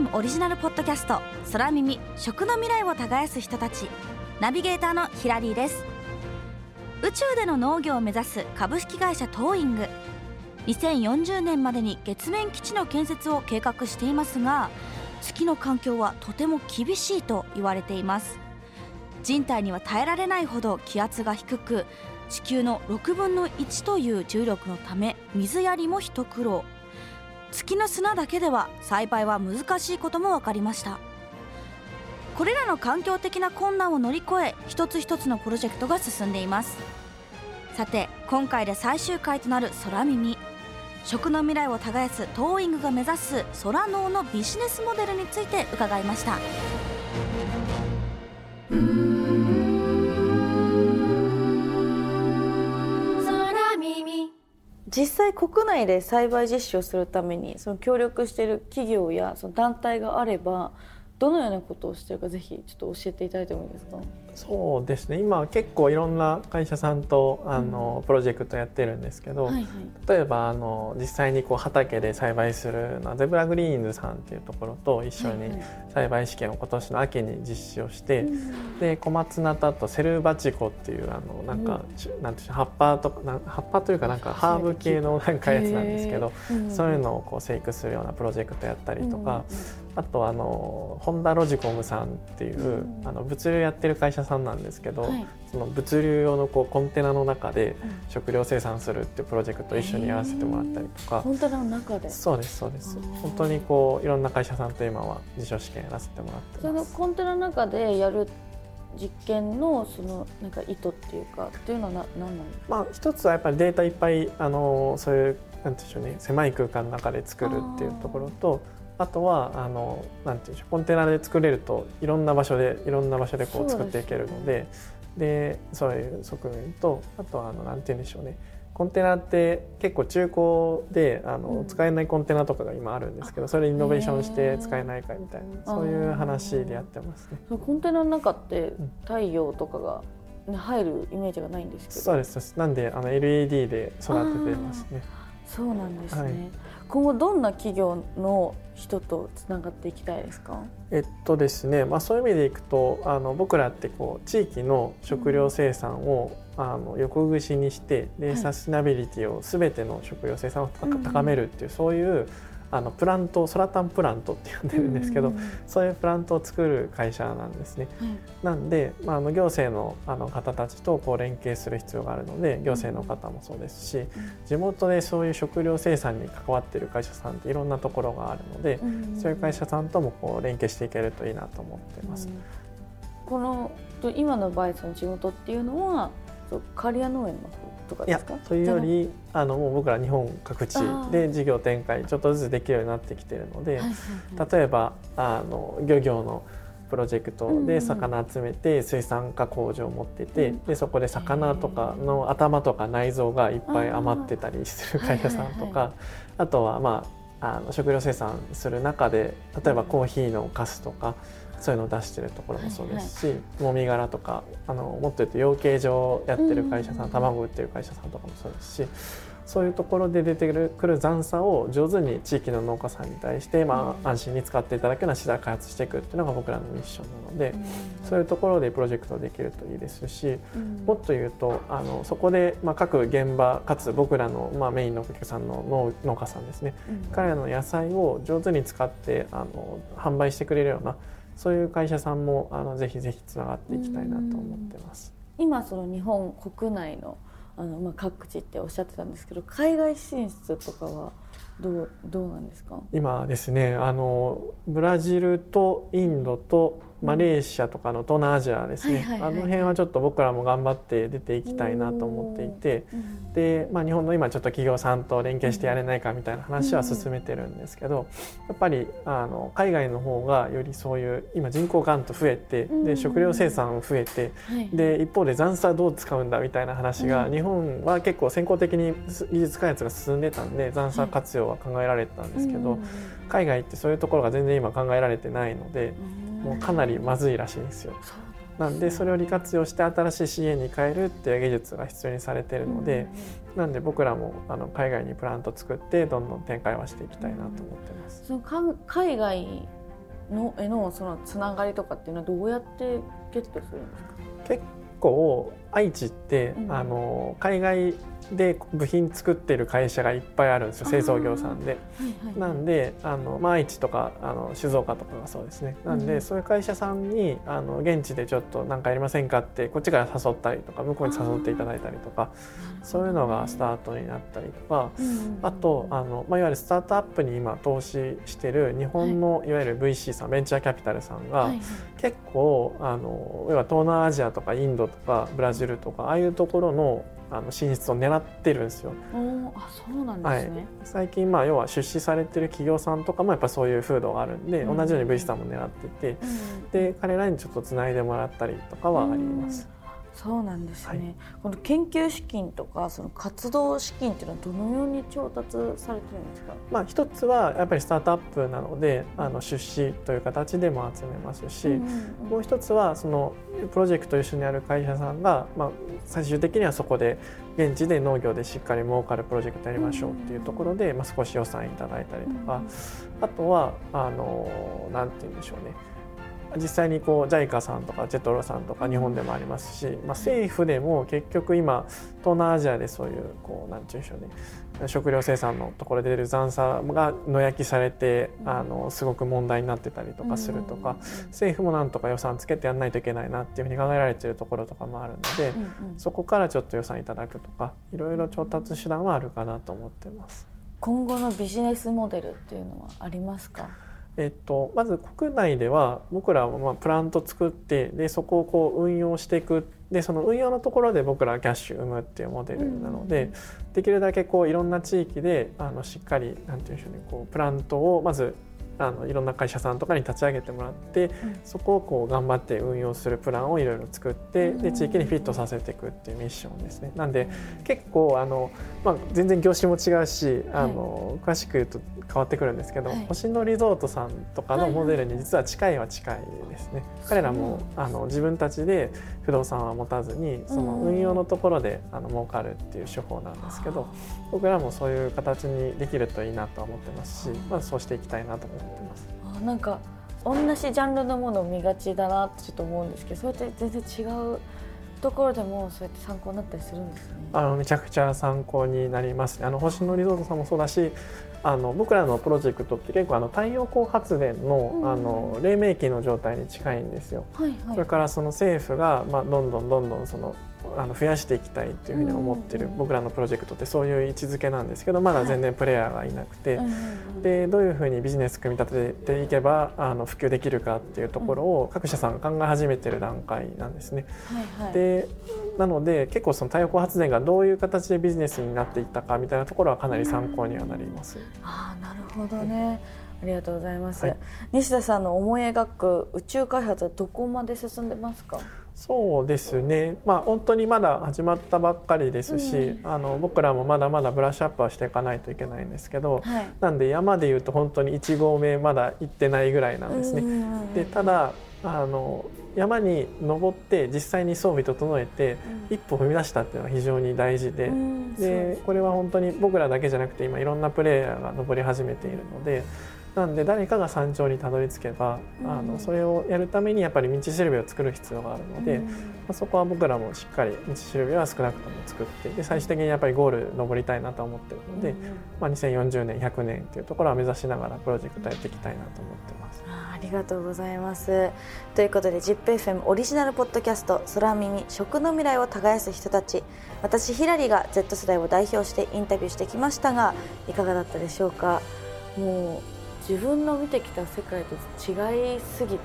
FM オリジナルポッドキャスト空耳食の未来を耕す人たち。ナビゲーターのヒラリーです。宇宙での農業を目指す株式会社トーイング。2040年までに月面基地の建設を計画していますが月の環境はとても厳しいと言われています。人体には耐えられないほど気圧が低く地球の6分の1という重力のため水やりも一苦労。月の砂だけでは栽培は難しいことも分かりました。これらの環境的な困難を乗り越え一つ一つのプロジェクトが進んでいます。さて今回で最終回となる空耳。食の未来を耕すトーイングが目指す空農のビジネスモデルについて伺いました。実際国内で栽培実施をするためにその協力している企業やその団体があればどのようなことをしているかぜひちょっと教えていただいてもいいですか？そうですね。今結構いろんな会社さんとあの、プロジェクトやってるんですけど、はいはい、例えばあの実際にこう畑で栽培するのはゼブラグリーンズさんっていうところと一緒に栽培試験を今年の秋に実施をして、はいはい、で小松菜とセルバチコっていうあのなんか、うん、なんていう葉っぱとか葉っぱというかなんかハーブ系のなんかやつなんですけど、そういうのをこう生育するようなプロジェクトやったりとか、あとあのホンダロジコムさんっていう、あの物流やってる会社さんなんですけど、はい、その物流用のこうコンテナの中で食料生産するっていうプロジェクトを一緒にやらせてもらったりとか、コンテナの中で？そうですそうです。本当にこういろんな会社さんと今は辞書試験やらせてもらってそのコンテナの中でやる実験のそのなんか意図っていうかっていうのはな何なんですか、まあ、一つはやっぱりデータいっぱいあのそういうなんていうんでしょうね狭い空間の中で作るっていうところとあとはあのなんていうんでしょうコンテナで作れるといろんな場所でいろんな場所でこう作っていけるのででそういう側面とあとはあのなんて言うんでしょうね。コンテナって結構中古であの、うん、使えないコンテナとかが今あるんですけどそれイノベーションして使えないかみたいなそういう話でやってますね。コンテナの中って太陽とかが、ね、入るイメージがないんですけど。そうですなんであの LED で育ててますね。そうなんですね、はい、今後どんな企業の人とつながっていきたいですか？えっとですね、まあ、そういう意味でいくとあの僕らってこう地域の食料生産を、うん、あの横串にしてで、はい、サステナビリティを全ての食料生産を高めるっていう、うん、そういうあのプラントソラタンプラントって呼んでるんですけど、そういうプラントを作る会社なんですね。はい、なんで、まあ、あの行政のあの方たちとこう連携する必要があるので行政の方もそうですし、うん、地元でそういう食料生産に関わっている会社さんっていろんなところがあるので、そういう会社さんともこう連携していけるといいなと思ってます。うん、この今の場合その地元っていうのは刈谷農園の方とかですか？というよりあのもう僕ら日本各地で事業展開ちょっとずつできるようになってきているので、例えばあの漁業のプロジェクトで魚集めて水産加工場を持ってて、でそこで魚とかの頭とか内臓がいっぱい余ってたりする会社さんとかあとはまああの食料生産する中で例えばコーヒーのカスとかそういうのを出してるところもそうですし、はいはい、もみ殻とかあのもっと言うと養鶏場やってる会社さん、うん、卵売ってる会社さんとかもそうですしそういうところで出てくる残差を上手に地域の農家さんに対して、まあ、安心に使っていただくような資材開発していくっていうのが僕らのミッションなので、うん、そういうところでプロジェクトできるといいですし、うん、もっと言うとあのそこで、まあ、各現場かつ僕らの、まあ、メインのお客さんの農農家さんですね、うん、彼らの野菜を上手に使ってあの販売してくれるようなそういう会社さんもあのぜひぜひつながっていきたいなと思ってます。今その日本国内のあの、まあ、各地っておっしゃってたんですけど海外進出とかはどうどうなんですか？今ですねあのブラジルとインドとマレーシアとかの東南アジアですね、あの辺はちょっと僕らも頑張って出ていきたいなと思っていて、で、まあ、日本の今ちょっと企業さんと連携してやれないかみたいな話は進めてるんですけど、やっぱりあの海外の方がよりそういう今人口がんと増えてで食料生産増えて、で一方で残差どう使うんだみたいな話が、日本は結構先行的に技術開発が進んでたんで残差活用は考えられてたんですけど、海外ってそういうところが全然今考えられてないので。もうかなりまずいらしいんですよ。なんでそれを利活用して新しい資源に変えるっていう技術が必要にされているので、なんで僕らもあの海外にプラント作ってどんどん展開はしていきたいなと思ってます。その海外のへのそのつながりとかっていうのはどうやってゲットするんですか？結構愛知って、うん、あの海外で部品作ってる会社がいっぱいあるんですよ製造業さんで。はいはい、なんであの、まあ、愛知とかあの静岡とかがそうですね。なんで、うん、そういう会社さんにあの現地でちょっと何かやりませんかってこっちから誘ったりとか向こうに誘っていただいたりとかそういうのがスタートになったりとか、あとあの、まあ、いわゆるスタートアップに今投資してる日本のい。わゆる VC さんベンチャーキャピタルさんが、結構あの要は東南アジアとかインドとかブラジルとかああいうところのあの進出を狙ってるんですよ。あそうなんですね、はい、最近まあ要は出資されてる企業さんとかもやっぱそういう風土があるんで、うん、同じように V さんも狙ってて、うん、で彼らにちょっとつないでもらったりとかはあります。そうなんですね、はい、この研究資金とかその活動資金っていうのはどのように調達されてるんですか、まあ、一つはやっぱりスタートアップなのであの出資という形でも集めますし、うんうんうん、もう一つはそのプロジェクト一緒にある会社さんが、まあ、最終的にはそこで現地で農業でしっかり儲かるプロジェクトやりましょうっていうところで、まあ、少し予算いただいたりとか、あとはあのなんて言うんでしょうね実際にこう JICA さんとかジェトロさんとか日本でもありますし、まあ、政府でも結局今東南アジアでそういうこうなんて言うんでしょうね食料生産のところで出る残差が野焼きされてあのすごく問題になってたりとかするとか政府もなんとか予算つけてやらないといけないなっていうふうに考えられてるところとかもあるのでそこからちょっと予算いただくとかいろいろ調達手段はあるかなと思ってます。今後のビジネスモデルっていうのはありますか？えっと、まず国内では僕らはまあプラント作ってでそこをこう運用していく。でその運用のところで僕らはキャッシュ生むっていうモデルなので、できるだけこういろんな地域であのしっかりなんていうんでしょうねこうプラントをまずあのいろんな会社さんとかに立ち上げてもらって、うん、そこをこう頑張って運用するプランをいろいろ作ってで地域にフィットさせていくっていうミッションですね。なんで結構あの、まあ、全然業種も違うしあの、詳しく言うと変わってくるんですけど、はい、星野リゾートさんとかのモデルに実は近いは近いですね。彼らもあの自分たちで不動産は持たずにその運用のところであの儲かるっていう手法なんですけど僕らもそういう形にできるといいなと思ってますし、まあ、そうしていきたいなと思ってます。あなんか同じジャンルのものを見がちだなってちょっと思うんですけどそうやって全然違うところでもそうやって参考になったりするんですね？あのめちゃくちゃ参考になります。あの星野リゾートさんもそうだし、あの僕らのプロジェクトって結構あの太陽光発電のうん、あの黎明期の状態に近いんですよ。はいはい、それからその政府がまあどんどんどんどんそのあの増やしていきたいっていうふうに思ってる僕らのプロジェクトってそういう位置づけなんですけどまだ全然プレイヤーがいなくて、でどういうふうにビジネス組み立てていけばあの普及できるかっていうところを各社さんが考え始めてる段階なんですね。でなので結構その太陽光発電がどういう形でビジネスになっていったかみたいなところはかなり参考にはなります。あなるほどね、ありがとうございます、はい、西田さんの思い描く宇宙開発はどこまで進んでますか？そうですね、まあ、本当にまだ始まったばっかりですし、うん、あの僕らもまだまだブラッシュアップはしていかないといけないんですけど、はい、なんで山でいうと本当に1合目まだ行ってないぐらいなんですね。でただあの山に登って実際に装備整えて一歩踏み出したっていうのは非常に大事で,、でこれは本当に僕らだけじゃなくて今いろんなプレイヤーが登り始めているので。なんで誰かが山頂にたどり着けば、うん、あのそれをやるためにやっぱり道しるべを作る必要があるので、うん、まあ、そこは僕らもしっかり道しるべは少なくとも作ってで最終的にやっぱりゴール登りたいなと思ってるので、うん、まあ、2040年100年っていうところは目指しながらプロジェクトやっていきたいなと思ってます。ありがとうございます。ということで ZIPFM オリジナルポッドキャスト「空耳食の未来を耕す人たち」私ヒラリが Z 世代を代表してインタビューしてきましたがいかがだったでしょうか？もう自分の見てきた世界と違いすぎて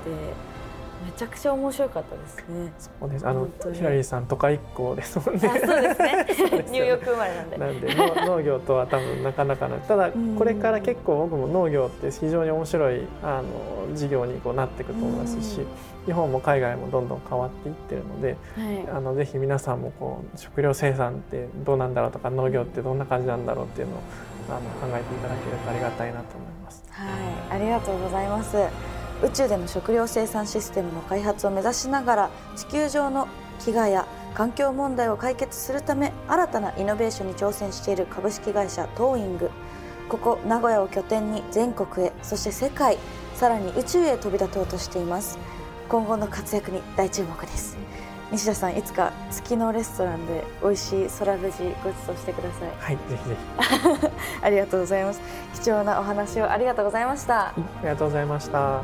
めちゃくちゃ面白かったですね。そうです。あのヒラリーさん都会っ子ですもんね。そうですね。ニューヨーク生まれなんで。なんで農業とは多分なかなかな。ただこれから結構僕も農業って非常に面白いあの事業にこうなっていくと思いますし、日本も海外もどんどん変わっていってるので、はい、あのぜひ皆さんもこう食料生産ってどうなんだろうとか農業ってどんな感じなんだろうっていうのをあの考えていただけるとありがたいなと思います。はい、ありがとうございます。宇宙での食料生産システムの開発を目指しながら地球上の飢餓や環境問題を解決するため新たなイノベーションに挑戦している株式会社トーイング。ここ名古屋を拠点に全国へそして世界さらに宇宙へ飛び立とうとしています。今後の活躍に大注目です。西田さんいつか月のレストランで美味しい空ベジご馳走してください。はいぜひぜひ。ありがとうございます。貴重なお話をありがとうございました。ありがとうございました。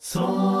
そう